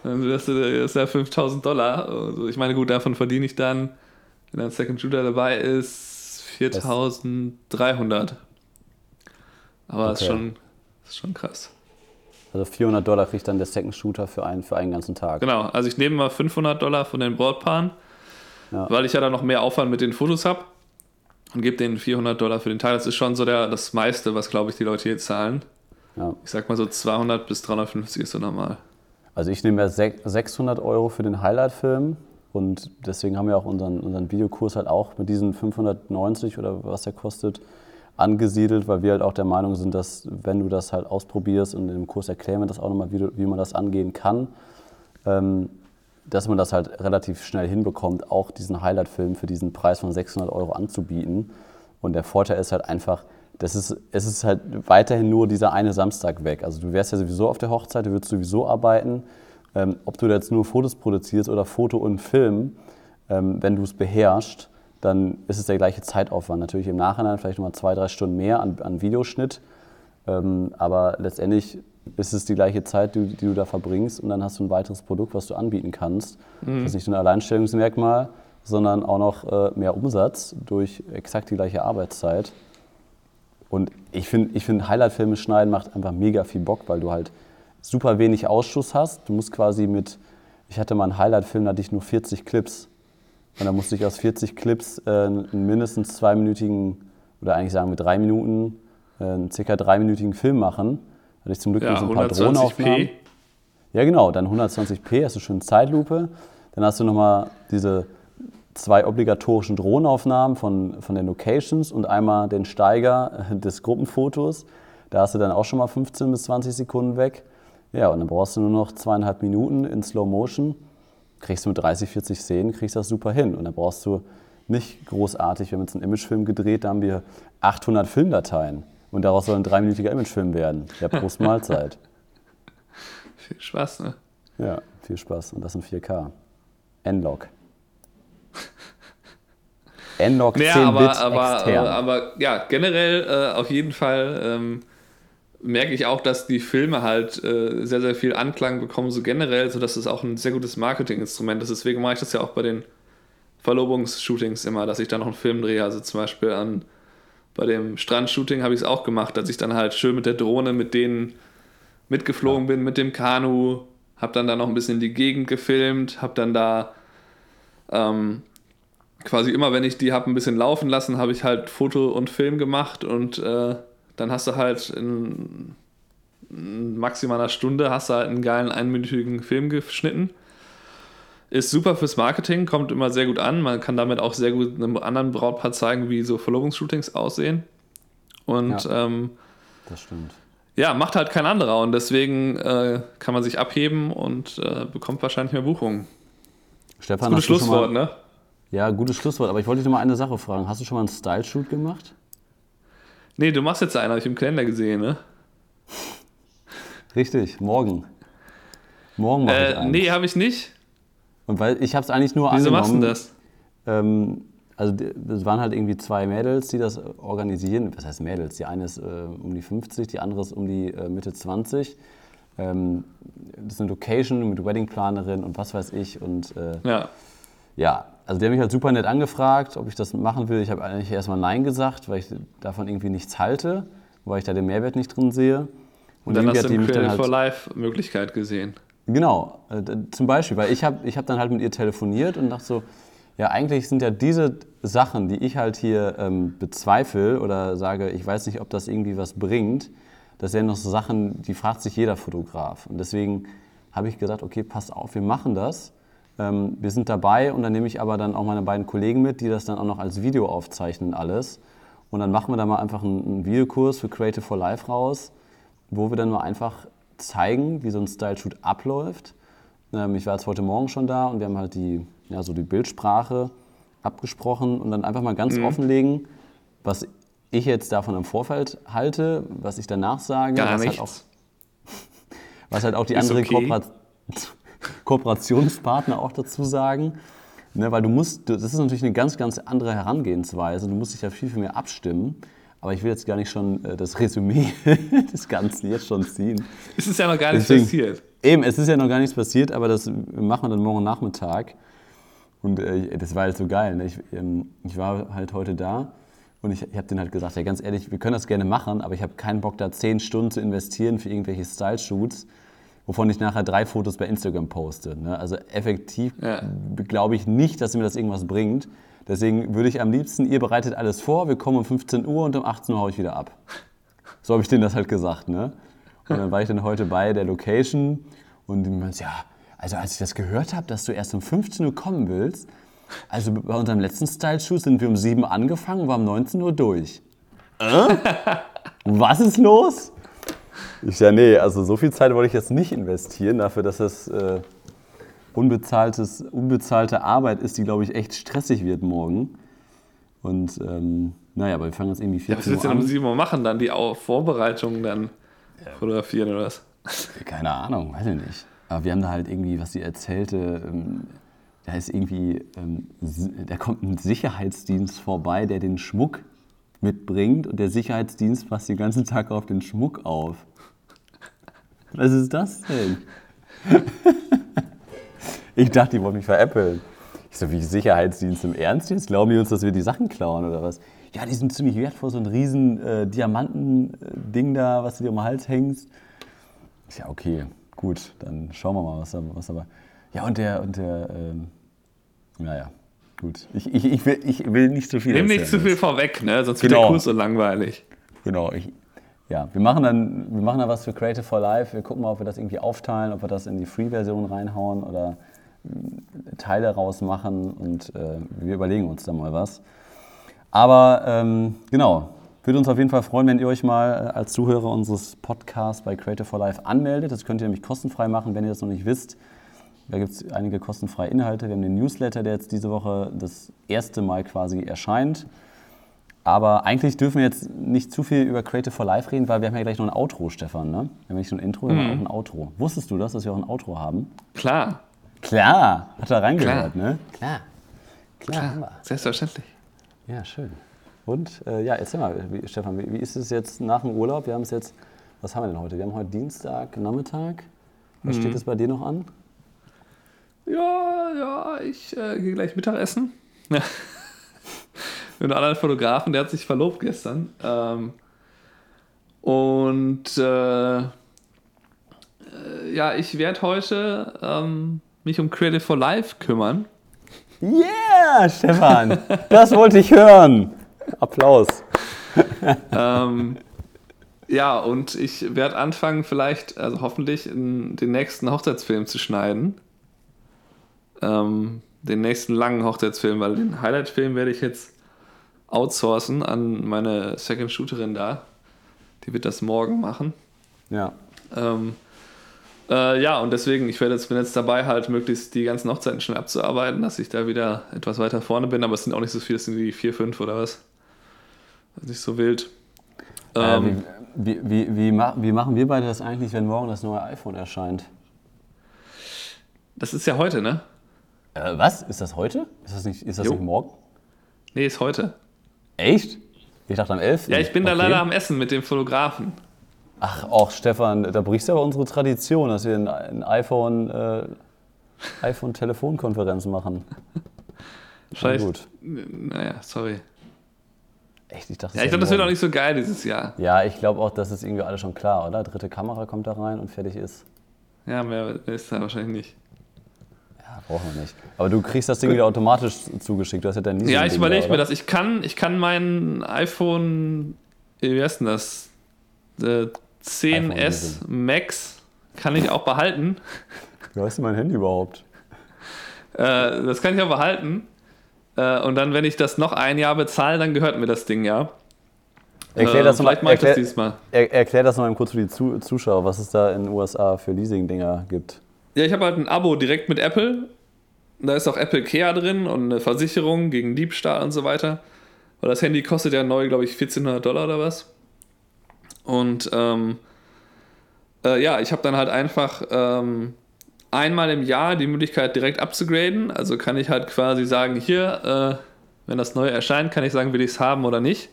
Das ist ja 5000 Dollar. Also ich meine, gut, davon verdiene ich dann, wenn ein Second Shooter dabei ist, 4300. Aber okay. das, ist schon, ist schon krass. Also 400 Dollar kriegt dann der Second Shooter für einen, für einen ganzen Tag. Genau, also ich nehme mal 500 Dollar von den Brautpaaren, ja. weil ich ja dann noch mehr Aufwand mit den Fotos habe und gebe denen 400 Dollar für den Tag. Das ist schon so der, das meiste, was glaube ich die Leute hier zahlen. Ja. Ich sag mal so 200 bis 350 ist so normal. Also ich nehme ja 600 Euro für den Highlight-Film und deswegen haben wir auch unseren, unseren Videokurs halt auch mit diesen 590 oder was der kostet angesiedelt, weil wir halt auch der Meinung sind, dass wenn du das halt ausprobierst und im Kurs erklären wir das auch nochmal, wie, wie man das angehen kann, ähm, dass man das halt relativ schnell hinbekommt, auch diesen Highlight-Film für diesen Preis von 600 Euro anzubieten. Und der Vorteil ist halt einfach, das ist, es ist halt weiterhin nur dieser eine Samstag weg. Also du wärst ja sowieso auf der Hochzeit, du würdest sowieso arbeiten ähm, ob du jetzt nur Fotos produzierst oder Foto und Film, ähm, wenn du es beherrschst, dann ist es der gleiche Zeitaufwand. Natürlich im Nachhinein vielleicht nochmal zwei, drei Stunden mehr an, an Videoschnitt, ähm, aber letztendlich ist es die gleiche Zeit, die, die, du da verbringst und dann hast du ein weiteres Produkt, was du anbieten kannst. Mhm. Das ist nicht nur ein Alleinstellungsmerkmal, sondern auch noch äh, mehr Umsatz durch exakt die gleiche Arbeitszeit. Und ich finde, ich find, Highlight-Filme schneiden macht einfach mega viel Bock, weil du halt super wenig Ausschuss hast. Du musst quasi mit, ich hatte mal einen Highlight-Film, da hatte ich nur 40 Clips. Und da musste ich aus 40 Clips äh, einen mindestens zweiminütigen, oder eigentlich sagen wir drei Minuten, äh, einen circa dreiminütigen Film machen. Da hatte ich zum Glück ja, so ein paar Drohnenaufnahmen. Ja, genau, dann 120p, hast du schön Zeitlupe. Dann hast du nochmal diese zwei obligatorischen Drohnenaufnahmen von, von den Locations und einmal den Steiger des Gruppenfotos. Da hast du dann auch schon mal 15 bis 20 Sekunden weg. Ja, und dann brauchst du nur noch zweieinhalb Minuten in Slow Motion. Kriegst du mit 30, 40 Szenen, kriegst das super hin. Und dann brauchst du nicht großartig, wir haben jetzt einen Imagefilm gedreht, da haben wir 800 Filmdateien. Und daraus soll ein dreiminütiger Imagefilm werden. Ja, Prost Mahlzeit. viel Spaß, ne? Ja, viel Spaß. Und das in 4K. N-Log. N-Log naja, 10 aber, Bit aber, extern. aber ja, generell äh, auf jeden Fall ähm, merke ich auch, dass die Filme halt äh, sehr, sehr viel Anklang bekommen, so generell, sodass es auch ein sehr gutes Marketinginstrument ist. Deswegen mache ich das ja auch bei den Verlobungsshootings immer, dass ich da noch einen Film drehe. Also zum Beispiel an, bei dem Strandshooting habe ich es auch gemacht, dass ich dann halt schön mit der Drohne mit denen mitgeflogen bin, mit dem Kanu, habe dann da noch ein bisschen die Gegend gefilmt, habe dann da ähm, quasi immer, wenn ich die habe ein bisschen laufen lassen, habe ich halt Foto und Film gemacht und äh, dann hast du halt in, maximal einer Stunde hast du halt einen geilen einminütigen Film geschnitten. Ist super fürs Marketing, kommt immer sehr gut an. Man kann damit auch sehr gut einem anderen Brautpaar zeigen, wie so Verlobungsshootings aussehen. Und ja, ähm, das stimmt. Ja, macht halt kein anderer und deswegen äh, kann man sich abheben und äh, bekommt wahrscheinlich mehr Buchungen. Stefan, gutes Schlusswort, mal, ne? Ja, gutes Schlusswort. Aber ich wollte dich noch mal eine Sache fragen. Hast du schon mal einen Style-Shoot gemacht? Nee, du machst jetzt einen, habe ich im Kalender gesehen, ne? Richtig, morgen. Morgen mache äh, ich einen. Nee, habe ich nicht. Und weil ich habe es eigentlich nur Wieso angenommen. machst du das? Ähm, also es waren halt irgendwie zwei Mädels, die das organisieren. Was heißt Mädels? Die eine ist äh, um die 50, die andere ist um die äh, Mitte 20. Ähm, das ist eine Location mit Weddingplanerin und was weiß ich. Und äh, ja. ja, also der hat mich halt super nett angefragt, ob ich das machen will. Ich habe eigentlich erstmal Nein gesagt, weil ich davon irgendwie nichts halte, weil ich da den Mehrwert nicht drin sehe. Und, dann hast du eine Creative halt, for Life Möglichkeit gesehen. Genau, äh, zum Beispiel, weil ich habe ich hab dann halt mit ihr telefoniert und dachte so, ja, eigentlich sind ja diese Sachen, die ich halt hier ähm, bezweifle oder sage, ich weiß nicht, ob das irgendwie was bringt, das sind ja noch so Sachen, die fragt sich jeder Fotograf. Und deswegen habe ich gesagt, okay, passt auf, wir machen das. Ähm, wir sind dabei und dann nehme ich aber dann auch meine beiden Kollegen mit, die das dann auch noch als Video aufzeichnen alles. Und dann machen wir da mal einfach einen, einen Videokurs für Creative for Life raus, wo wir dann mal einfach zeigen, wie so ein Style-Shoot abläuft. Ähm, ich war jetzt heute Morgen schon da und wir haben halt die, ja, so die Bildsprache abgesprochen und dann einfach mal ganz mhm. offenlegen, was ich jetzt davon im Vorfeld halte, was ich danach sage. Gar was nichts. Halt auch, was halt auch die anderen Kooperat Kooperationspartner auch dazu sagen. Ne, weil du musst, das ist natürlich eine ganz, ganz andere Herangehensweise. Du musst dich ja viel, viel mehr abstimmen. Aber ich will jetzt gar nicht schon äh, das Resümee des Ganzen jetzt schon ziehen. Es ist ja noch gar nichts Deswegen, passiert. Eben, es ist ja noch gar nichts passiert, aber das machen wir dann morgen Nachmittag. Und äh, das war halt so geil. Ne? Ich, ähm, ich, war halt heute da und ich, ich habe denen halt gesagt, ja ganz ehrlich, wir können das gerne machen, aber ich habe keinen Bock da zehn Stunden zu investieren für irgendwelche Style-Shoots, wovon ich nachher drei Fotos bei Instagram poste. Ne? Also effektiv ja. glaube ich nicht, dass mir das irgendwas bringt. Deswegen würde ich am liebsten, ihr bereitet alles vor, wir kommen um 15 Uhr und um 18 Uhr haue ich wieder ab. So habe ich denen das halt gesagt. Ne? Und dann war ich dann heute bei der Location und die meinte, ja, also als ich das gehört habe, dass du erst um 15 Uhr kommen willst, also bei unserem letzten Style-Shoot sind wir um 7 Uhr angefangen und waren um 19 Uhr durch. Äh? Was ist los? Ich ja, nee, also so viel Zeit wollte ich jetzt nicht investieren dafür, dass es äh, unbezahltes, unbezahlte Arbeit ist, die, glaube ich, echt stressig wird morgen. Und ähm, naja, aber wir fangen jetzt irgendwie 14 ja, was willst du denn um 7 Uhr machen? Dann die Vorbereitungen dann fotografieren oder was? Keine Ahnung, weiß ich nicht. Aber wir haben da halt irgendwie, was sie erzählte, ähm, da ist irgendwie, ähm, da kommt ein Sicherheitsdienst vorbei, der den Schmuck mitbringt und der Sicherheitsdienst passt den ganzen Tag auf den Schmuck auf. Was ist das denn? Ich dachte, die wollen mich veräppeln. Ich so, wie Sicherheitsdienst im Ernst jetzt? Glauben die uns, dass wir die Sachen klauen oder was? Ja, die sind ziemlich wertvoll, so ein riesen äh, Diamanten-Ding da, was du dir um den Hals hängst. Ja, okay, gut, dann schauen wir mal, was, was aber. Ja, und der, und der, ähm, naja, gut. Ich, ich, ich, will, ich will nicht zu viel Nimm nicht zu viel vorweg, ne? sonst genau. wird der Kurs so langweilig. Genau, ich, ja, wir machen dann wir machen dann was für Creative for Life. Wir gucken mal, ob wir das irgendwie aufteilen, ob wir das in die Free-Version reinhauen oder Teile rausmachen und äh, wir überlegen uns da mal was. Aber ähm, genau, würde uns auf jeden Fall freuen, wenn ihr euch mal äh, als Zuhörer unseres Podcasts bei Creative for Life anmeldet. Das könnt ihr nämlich kostenfrei machen, wenn ihr das noch nicht wisst. Da gibt es einige kostenfreie Inhalte. Wir haben den Newsletter, der jetzt diese Woche das erste Mal quasi erscheint. Aber eigentlich dürfen wir jetzt nicht zu viel über Creative for Life reden, weil wir haben ja gleich noch ein Outro, Stefan. Ne? Wir haben nicht nur ein Intro, sondern mhm. auch ein Outro. Wusstest du das, dass wir auch ein Outro haben? Klar. Klar, hat er reingehört, Klar. ne? Klar. Klar, Klar. Selbstverständlich. Ja, schön. Und äh, ja, erzähl mal, wie, Stefan, wie, wie, ist es jetzt nach dem Urlaub? Wir haben es jetzt, was haben wir denn heute? Wir haben heute Dienstag, Nachmittag. Was mhm. steht es bei dir noch an? Ja, ja, ich äh, gehe gleich Mittagessen. Mit einem anderen Fotografen, der hat sich verlobt gestern. Ähm, und äh, äh ja, ich werde heute ähm, mich um Creative for Life kümmern. Yeah, Stefan, das wollte ich hören. Applaus. ähm, ja, und ich werde anfangen, vielleicht, also hoffentlich, den nächsten Hochzeitsfilm zu schneiden. Ähm, den nächsten langen Hochzeitsfilm, weil den Highlight-Film werde ich jetzt outsourcen an meine Second Shooterin da. Die wird das morgen machen. Ja. Ähm, äh, ja, und deswegen, ich werde jetzt, bin jetzt dabei, halt möglichst die ganzen Hochzeiten schnell abzuarbeiten, dass ich da wieder etwas weiter vorne bin, aber es sind auch nicht so viele, es sind wie vier, fünf oder was. Nicht so wild. Äh, ähm, wie, wie, wie, wie, machen wir beide das eigentlich, wenn morgen das neue iPhone erscheint? Das ist ja heute, ne? Äh, was? Ist das heute? Ist das nicht, ist das nicht morgen? Nee, ist heute. Echt? Ich dachte am 11. Ja, ich bin okay. da leider am Essen mit dem Fotografen. Ach, auch Stefan, da brichst du aber unsere Tradition, dass wir ein, iPhone, äh, iPhone-Telefonkonferenz machen. Scheiße. gut. Naja, sorry. Echt? Ich dachte, Ja, ich glaube, das wird auch nicht so geil dieses Jahr. Ja, ich glaube auch, das ist irgendwie alles schon klar, oder? Dritte Kamera kommt da rein und fertig ist. Ja, mehr ist da wahrscheinlich nicht. Ja, brauchen wir nicht. Aber du kriegst das Ding wieder automatisch zugeschickt. Du hast ja dein Ja, ich überlege mir das. Ich kann, ich kann mein iPhone, wie heißt denn das? Äh, 10S Leasing. Max kann ich auch behalten. Wie heißt denn mein Handy überhaupt? Äh, das kann ich auch behalten. Äh, und dann, wenn ich das noch ein Jahr bezahle, dann gehört mir das Ding ja. Erklär Äh, das vielleicht mal, mache ich das erklär, dieses Mal. er, erklär das mal kurz für die Zu Zuschauer, was es da in den USA für Leasing-Dinger gibt. Ja, ich habe halt ein Abo direkt mit Apple. Da ist auch Apple Care drin und eine Versicherung gegen Diebstahl und so weiter. Weil das Handy kostet ja neu, glaube ich, 1400 Dollar oder was. Und ähm, äh, ja, ich habe dann halt einfach ähm, einmal im Jahr die Möglichkeit direkt abzugraden. Also kann ich halt quasi sagen, hier, äh, wenn das neue erscheint, kann ich sagen, will ich es haben oder nicht.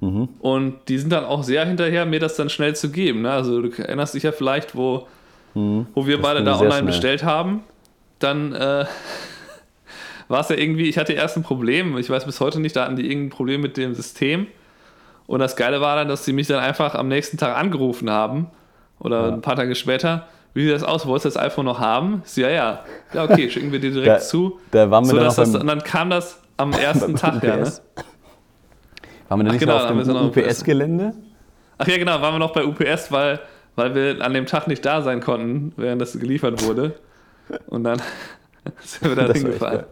Mhm. Und die sind dann auch sehr hinterher, mir das dann schnell zu geben. Ne? Also du erinnerst dich ja vielleicht, wo, wo wir beide ging da Mhm. online schnell. bestellt haben. Dann äh, war es ja irgendwie, ich hatte erst ein Problem, ich weiß bis heute nicht, da hatten die irgendein Problem mit dem System. Und das Geile war dann, dass sie mich dann einfach am nächsten Tag angerufen haben oder Ja. ein paar Tage später. Wie sieht das aus? Wolltest du das iPhone noch haben? Sie, ja, ja. Ja, okay, schicken wir dir direkt Da- zu. da waren wir so, dann dass noch das, und dann kam das am ersten Tag, ja. Ne? Waren wir denn Ach, nicht genau, auf dem. UPS-Gelände? Ach ja, genau, waren wir noch bei UPS, weil, weil wir an dem Tag nicht da sein konnten, während das geliefert wurde. Und dann sind wir da Das hingefahren.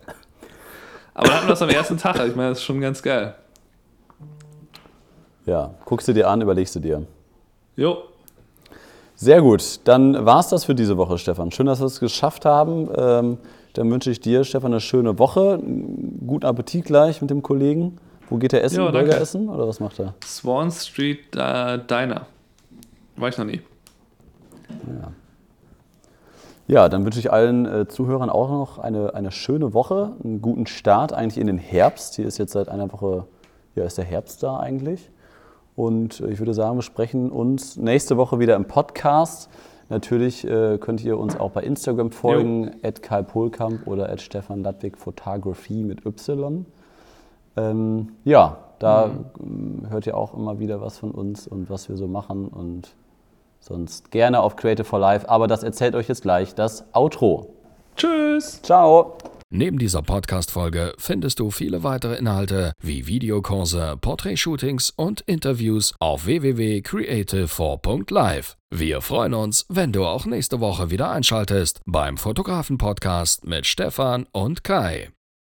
Aber dann hatten wir das am ersten Tag, ich meine, das ist schon ganz geil. Ja, guckst du dir an, überlegst du dir. Jo, Sehr gut, dann war es das für diese Woche, Stefan. Schön, dass wir es geschafft haben. Ähm, dann wünsche ich dir, Stefan, eine schöne Woche. Guten Appetit gleich mit dem Kollegen. Wo geht er essen? Danke. Burger essen oder was macht er? Swan Street äh, Diner. War ich noch nie. Ja, dann wünsche ich allen äh, Zuhörern auch noch eine, eine schöne Woche, einen guten Start eigentlich in den Herbst. Hier ist jetzt seit einer Woche, ja, ist der Herbst da eigentlich. Und äh, ich würde sagen, wir sprechen uns nächste Woche wieder im Podcast. Natürlich äh, könnt ihr uns auch bei Instagram folgen, at Kai Polkamp oder at Stefan Ludwig Photography mit Y. Ähm, ja, da ähm, hört ihr auch immer wieder was von uns und was wir so machen und sonst gerne auf Creative for Life. Aber das erzählt euch jetzt gleich das Outro. Tschüss! Ciao! Neben dieser Podcast-Folge findest du viele weitere Inhalte wie Videokurse, Porträtshootings und Interviews auf www.creative4.live. Wir freuen uns, wenn du auch nächste Woche wieder einschaltest beim Fotografen-Podcast mit Stefan und Kai.